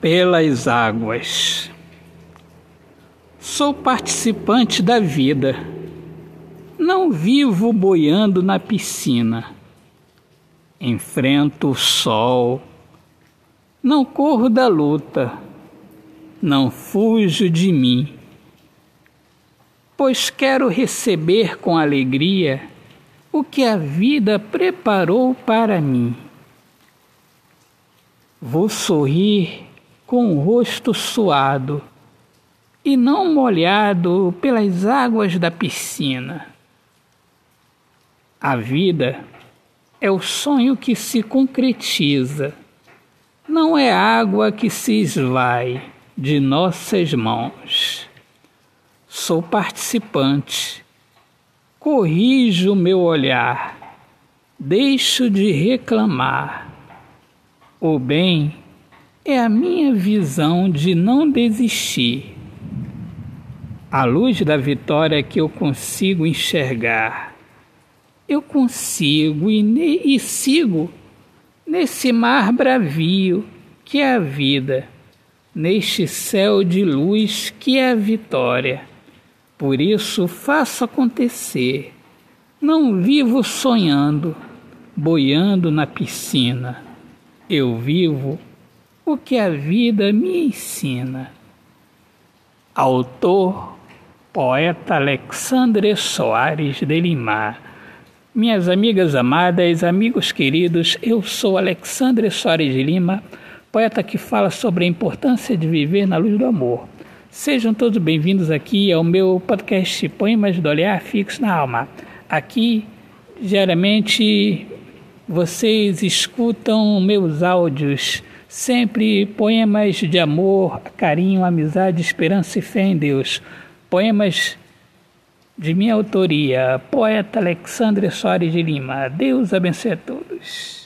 pelas águas. Sou participante da vida. Não vivo boiando na piscina. Enfrento o sol. Não corro da luta. Não fujo de mim. Pois quero receber com alegria o que a vida preparou para mim. Vou sorrir com o rosto suado e não molhado pelas águas da piscina. A vida é o sonho que se concretiza, não é água que se esvai de nossas mãos. Sou participante, corrijo meu olhar, deixo de reclamar. O bem é a minha visão de não desistir. A luz da vitória que eu consigo enxergar. Eu consigo e, e sigo nesse mar bravio que é a vida, neste céu de luz que é a vitória. Por isso faço acontecer. Não vivo sonhando, boiando na piscina. Eu vivo o que a vida me ensina. Autor, poeta Alexandre Soares de Lima. Minhas amigas amadas, amigos queridos, eu sou Alexandre Soares de Lima, poeta que fala sobre a importância de viver na luz do amor. Sejam todos bem-vindos aqui ao meu podcast Poemas do Olhar Fixo na Alma. Aqui, diariamente, vocês escutam meus áudios Sempre poemas de amor, carinho, amizade, esperança e fé em Deus. Poemas de minha autoria, poeta Alexandre Soares de Lima. Deus abençoe a todos.